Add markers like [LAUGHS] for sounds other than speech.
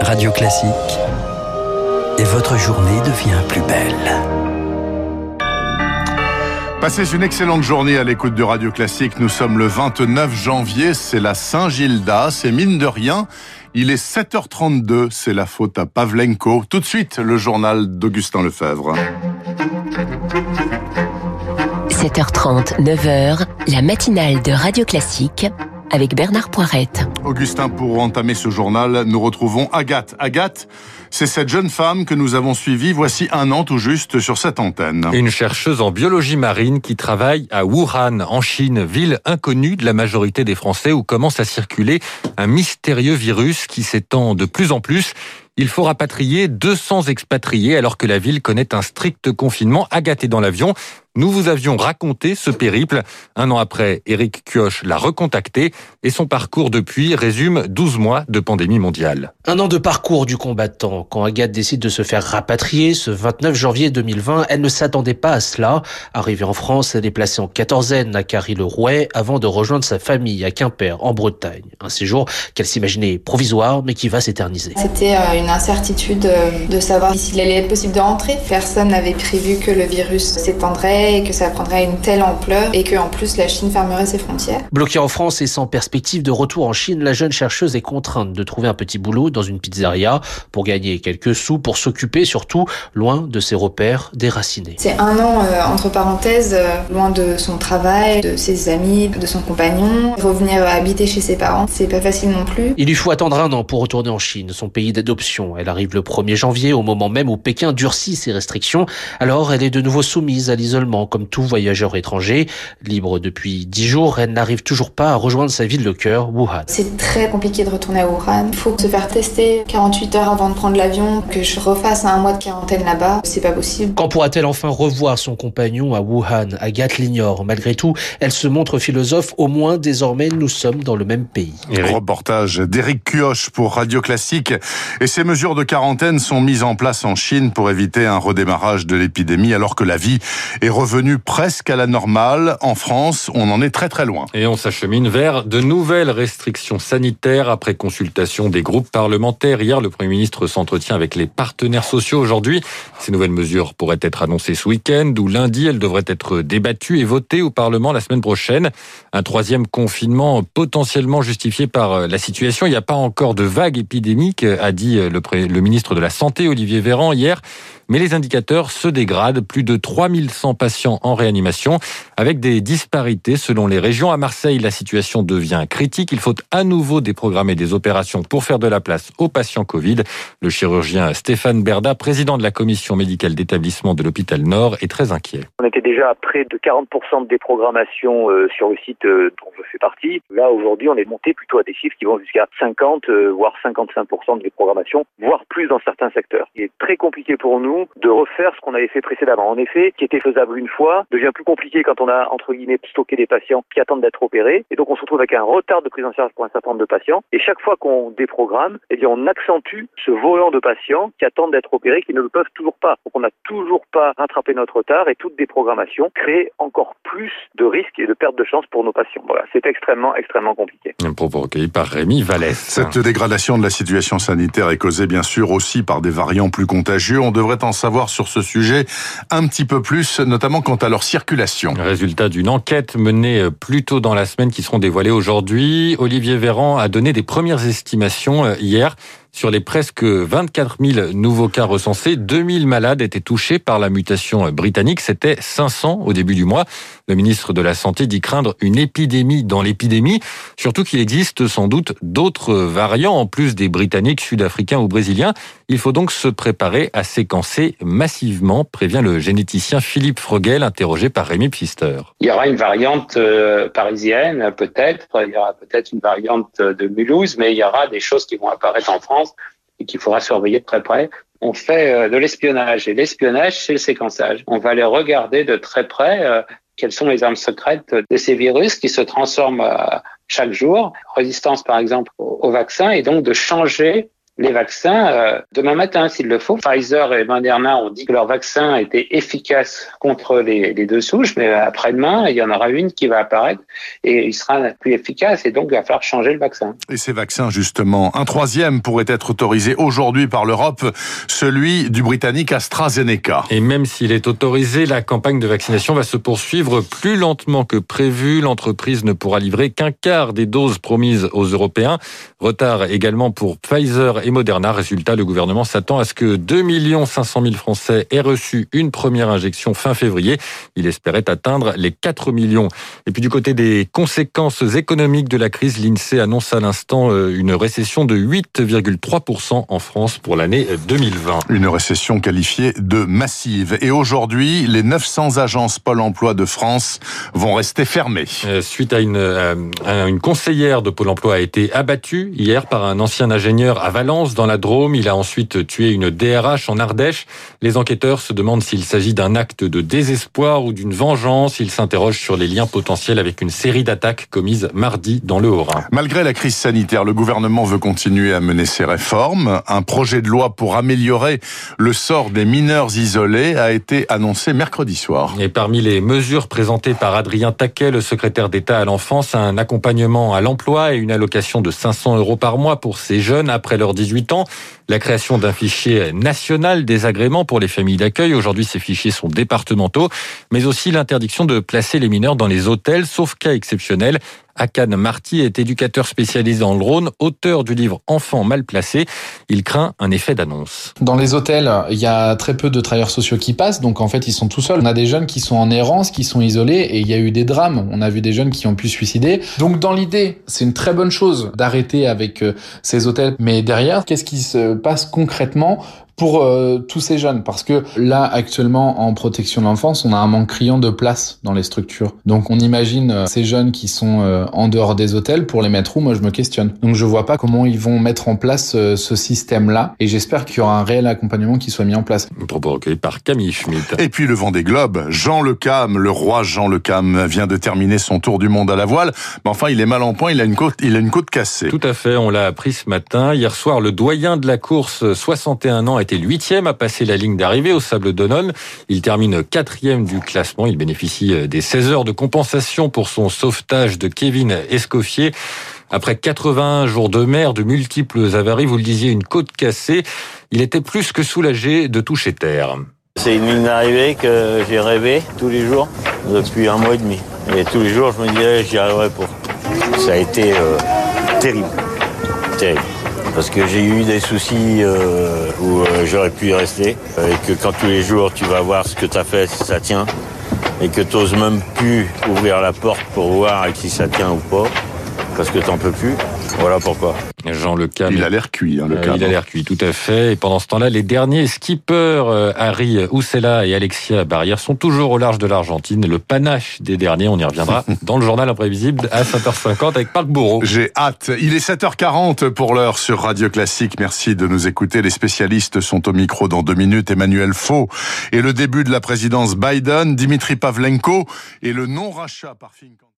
Radio Classique. Et votre journée devient plus belle. Passez une excellente journée à l'écoute de Radio Classique. Nous sommes le 29 janvier, c'est la Saint-Gilda, c'est mine de rien. Il est 7h32, c'est la faute à Pavlenko. Tout de suite, le journal d'Augustin Lefebvre. 7h30, 9h, la matinale de Radio Classique avec Bernard Poirette. Augustin, pour entamer ce journal, nous retrouvons Agathe. Agathe, c'est cette jeune femme que nous avons suivie voici un an tout juste sur cette antenne. Une chercheuse en biologie marine qui travaille à Wuhan, en Chine, ville inconnue de la majorité des Français où commence à circuler un mystérieux virus qui s'étend de plus en plus. Il faut rapatrier 200 expatriés alors que la ville connaît un strict confinement. Agathe est dans l'avion. Nous vous avions raconté ce périple. Un an après, Eric Kioch l'a recontacté et son parcours depuis résume 12 mois de pandémie mondiale. Un an de parcours du combattant. Quand Agathe décide de se faire rapatrier ce 29 janvier 2020, elle ne s'attendait pas à cela. Arrivée en France, elle est placée en quatorzaine à Carry-le-Rouet avant de rejoindre sa famille à Quimper, en Bretagne. Un séjour qu'elle s'imaginait provisoire mais qui va s'éterniser. C'était euh, une incertitude euh, de savoir s'il allait être possible de rentrer. Personne n'avait prévu que le virus s'étendrait et que ça prendrait une telle ampleur et que en plus la Chine fermerait ses frontières. Bloquée en France et sans perspective de retour en Chine, la jeune chercheuse est contrainte de trouver un petit boulot dans une pizzeria pour gagner quelques sous, pour s'occuper surtout loin de ses repères déracinés. C'est un an euh, entre parenthèses, euh, loin de son travail, de ses amis, de son compagnon. Revenir habiter chez ses parents, c'est pas facile non plus. Il lui faut attendre un an pour retourner en Chine, son pays d'adoption. Elle arrive le 1er janvier, au moment même où Pékin durcit ses restrictions. Alors elle est de nouveau soumise à l'isolement comme tout voyageur étranger. Libre depuis dix jours, elle n'arrive toujours pas à rejoindre sa ville de cœur, Wuhan. C'est très compliqué de retourner à Wuhan. Il faut se faire tester 48 heures avant de prendre l'avion, que je refasse un mois de quarantaine là-bas. C'est pas possible. Quand pourra-t-elle enfin revoir son compagnon à Wuhan Agathe l'ignore. Malgré tout, elle se montre philosophe. Au moins, désormais, nous sommes dans le même pays. Reportage d'Éric Cuoche pour Radio Classique. Et ces mesures de quarantaine sont mises en place en Chine pour éviter un redémarrage de l'épidémie alors que la vie est revenu presque à la normale. En France, on en est très très loin. Et on s'achemine vers de nouvelles restrictions sanitaires après consultation des groupes parlementaires. Hier, le Premier ministre s'entretient avec les partenaires sociaux. Aujourd'hui, ces nouvelles mesures pourraient être annoncées ce week-end ou lundi. Elles devraient être débattues et votées au Parlement la semaine prochaine. Un troisième confinement potentiellement justifié par la situation. Il n'y a pas encore de vague épidémique, a dit le, le ministre de la Santé, Olivier Véran, hier mais les indicateurs se dégradent. Plus de 3100 patients en réanimation, avec des disparités selon les régions. À Marseille, la situation devient critique. Il faut à nouveau déprogrammer des opérations pour faire de la place aux patients Covid. Le chirurgien Stéphane Berda, président de la commission médicale d'établissement de l'hôpital Nord, est très inquiet. On était déjà à près de 40% de déprogrammation euh, sur le site euh, dont je fais partie. Là, aujourd'hui, on est monté plutôt à des chiffres qui vont jusqu'à 50, euh, voire 55% de déprogrammation, voire plus dans certains secteurs. Il est très compliqué pour nous de refaire ce qu'on avait fait précédemment. En effet, qui était faisable une fois, devient plus compliqué quand on a, entre guillemets, stocké des patients qui attendent d'être opérés. Et donc, on se retrouve avec un retard de prise en charge pour un certain nombre de patients. Et chaque fois qu'on déprogramme, eh bien, on accentue ce volant de patients qui attendent d'être opérés, qui ne le peuvent toujours pas. Donc, on n'a toujours pas rattrapé notre retard et toute déprogrammation crée encore plus de risques et de perte de chance pour nos patients. Voilà, c'est extrêmement, extrêmement compliqué. Un propos recueilli par Rémi Vallès. Cette dégradation de la situation sanitaire est causée, bien sûr, aussi par des variants plus contagieux. On devrait en savoir sur ce sujet un petit peu plus, notamment quant à leur circulation. Résultat d'une enquête menée plus tôt dans la semaine qui seront dévoilées aujourd'hui. Olivier Véran a donné des premières estimations euh, hier. Sur les presque 24 000 nouveaux cas recensés, 2 000 malades étaient touchés par la mutation britannique. C'était 500 au début du mois. Le ministre de la Santé dit craindre une épidémie dans l'épidémie, surtout qu'il existe sans doute d'autres variants en plus des britanniques, sud-africains ou brésiliens. Il faut donc se préparer à séquencer massivement, prévient le généticien Philippe Frogel, interrogé par Rémi Pfister. Il y aura une variante euh, parisienne, peut-être. Il y aura peut-être une variante de Mulhouse, mais il y aura des choses qui vont apparaître en France et qu'il faudra surveiller de très près. On fait euh, de l'espionnage et l'espionnage, c'est le séquençage. On va aller regarder de très près euh, quelles sont les armes secrètes de ces virus qui se transforment euh, chaque jour. Résistance, par exemple, au vaccin et donc de changer les vaccins euh, demain matin s'il le faut. Pfizer et Moderna ont dit que leur vaccin était efficace contre les, les deux souches, mais après-demain, il y en aura une qui va apparaître et il sera plus efficace et donc il va falloir changer le vaccin. Et ces vaccins, justement, un troisième pourrait être autorisé aujourd'hui par l'Europe, celui du britannique AstraZeneca. Et même s'il est autorisé, la campagne de vaccination va se poursuivre plus lentement que prévu. L'entreprise ne pourra livrer qu'un quart des doses promises aux Européens. Retard également pour Pfizer et Moderna. Résultat, le gouvernement s'attend à ce que 2 500 000 Français aient reçu une première injection fin février. Il espérait atteindre les 4 millions. Et puis du côté des conséquences économiques de la crise, l'INSEE annonce à l'instant euh, une récession de 8,3% en France pour l'année 2020. Une récession qualifiée de massive. Et aujourd'hui, les 900 agences Pôle emploi de France vont rester fermées. Euh, suite à une, euh, une conseillère de Pôle emploi a été abattue hier par un ancien ingénieur à Valence dans la Drôme. Il a ensuite tué une DRH en Ardèche. Les enquêteurs se demandent s'il s'agit d'un acte de désespoir ou d'une vengeance. Ils s'interrogent sur les liens potentiels avec une série d'attaques commises mardi dans le Haut-Rhin. Malgré la crise sanitaire, le gouvernement veut continuer à mener ses réformes. Un projet de loi pour améliorer le sort des mineurs isolés a été annoncé mercredi soir. Et parmi les mesures présentées par Adrien Taquet, le secrétaire d'État à l'enfance, un accompagnement à l'emploi et une allocation de 500 euros par mois pour ces jeunes après leurs 18 ans. La création d'un fichier national des agréments pour les familles d'accueil. Aujourd'hui, ces fichiers sont départementaux, mais aussi l'interdiction de placer les mineurs dans les hôtels, sauf cas exceptionnels. Akan Marty est éducateur spécialisé dans le Rhône, auteur du livre Enfants mal placés. Il craint un effet d'annonce. Dans les hôtels, il y a très peu de travailleurs sociaux qui passent, donc en fait ils sont tout seuls. On a des jeunes qui sont en errance, qui sont isolés, et il y a eu des drames. On a vu des jeunes qui ont pu se suicider. Donc dans l'idée, c'est une très bonne chose d'arrêter avec euh, ces hôtels. Mais derrière, qu'est-ce qui se passe concrètement? Pour euh, tous ces jeunes. Parce que là actuellement en protection de l'enfance on a un manque criant de place dans les structures. Donc on imagine euh, ces jeunes qui sont euh, en dehors des hôtels pour les mettre où? Moi je me questionne. Donc je vois pas comment ils vont mettre en place ce système là et j'espère qu'il y aura un réel accompagnement qui soit mis en place. Propos recueilli par Camille Schmitt. Et puis le vent des globes Jean Le Cam le roi Jean Le Cam vient de terminer son tour du monde à la voile. Mais enfin il est mal en point. Il a une côte il a une côte cassée. Tout à fait. On l'a appris ce matin. Hier soir le doyen de la course 61 ans était huitième à passer la ligne d'arrivée au Sable d'Olonne. Il termine quatrième du classement. Il bénéficie euh, des 16 heures de compensation pour son sauvetage de Kevin Escoffier. Après 81 jours de mer, de multiples avaries, vous le disiez, une côte cassée, il était plus que soulagé de toucher terre. C'est une ligne d'arrivée que j'ai rêvé tous les jours depuis un mois et demi. Et tous les jours, je me disais, j'y arriverai pour. Ça a été euh, terrible. Terrible parce que j'ai eu des soucis euh, où euh, j'aurais pu y rester. Et que quand tous les jours tu vas voir ce que tu as fait, si ça tient, et que tu n'oses même plus ouvrir la porte pour voir si ça tient ou pas, parce que tu n'en peux plus. Voilà pourquoi. Jean Le Cam. Il a l'air cuit, hein, le euh, Il a l'air cuit, tout à fait. Et pendant ce temps-là, les derniers skippers, euh, Harry Oussela et Alexia Barrière, sont toujours au large de l'Argentine. Le panache des derniers, on y reviendra [LAUGHS] dans le journal imprévisible à 7h50 avec Parc Bourreau. J'ai hâte. Il est 7h40 pour l'heure sur Radio Classique. Merci de nous écouter. Les spécialistes sont au micro dans deux minutes. Emmanuel Faux et le début de la présidence Biden, Dimitri Pavlenko et le non-rachat par